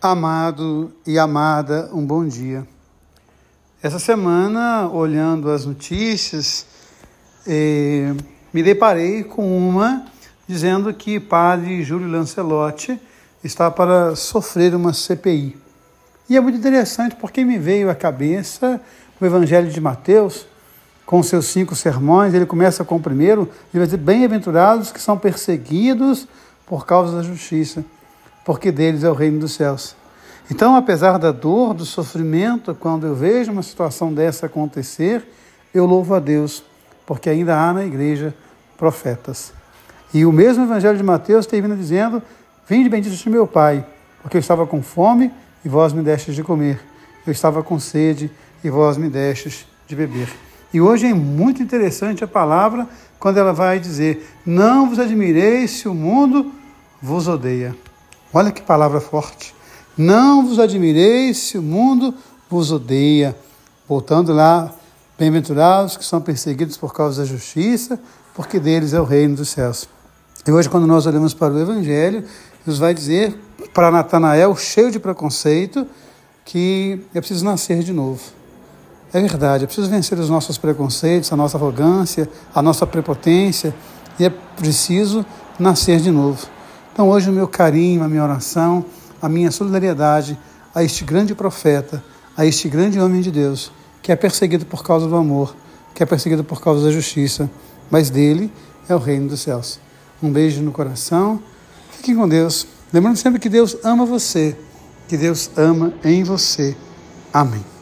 Amado e amada, um bom dia. Essa semana, olhando as notícias, eh, me deparei com uma dizendo que padre Júlio Lancelotti está para sofrer uma CPI. E é muito interessante porque me veio à cabeça o Evangelho de Mateus, com seus cinco sermões. Ele começa com o primeiro, ele vai dizer: Bem-aventurados que são perseguidos por causa da justiça porque deles é o reino dos céus. Então, apesar da dor, do sofrimento, quando eu vejo uma situação dessa acontecer, eu louvo a Deus, porque ainda há na igreja profetas. E o mesmo Evangelho de Mateus termina dizendo: Vinde bendito meu Pai, porque eu estava com fome e vós me destes de comer. Eu estava com sede e vós me destes de beber. E hoje é muito interessante a palavra quando ela vai dizer: Não vos admireis se o mundo vos odeia. Olha que palavra forte. Não vos admireis se o mundo vos odeia. Voltando lá, bem-aventurados que são perseguidos por causa da justiça, porque deles é o reino dos céus. E hoje, quando nós olhamos para o Evangelho, nos vai dizer para Natanael, cheio de preconceito, que é preciso nascer de novo. É verdade, é preciso vencer os nossos preconceitos, a nossa arrogância, a nossa prepotência, e é preciso nascer de novo. Então, hoje, o meu carinho, a minha oração, a minha solidariedade a este grande profeta, a este grande homem de Deus, que é perseguido por causa do amor, que é perseguido por causa da justiça, mas dele é o reino dos céus. Um beijo no coração, fiquem com Deus. Lembrando sempre que Deus ama você, que Deus ama em você. Amém.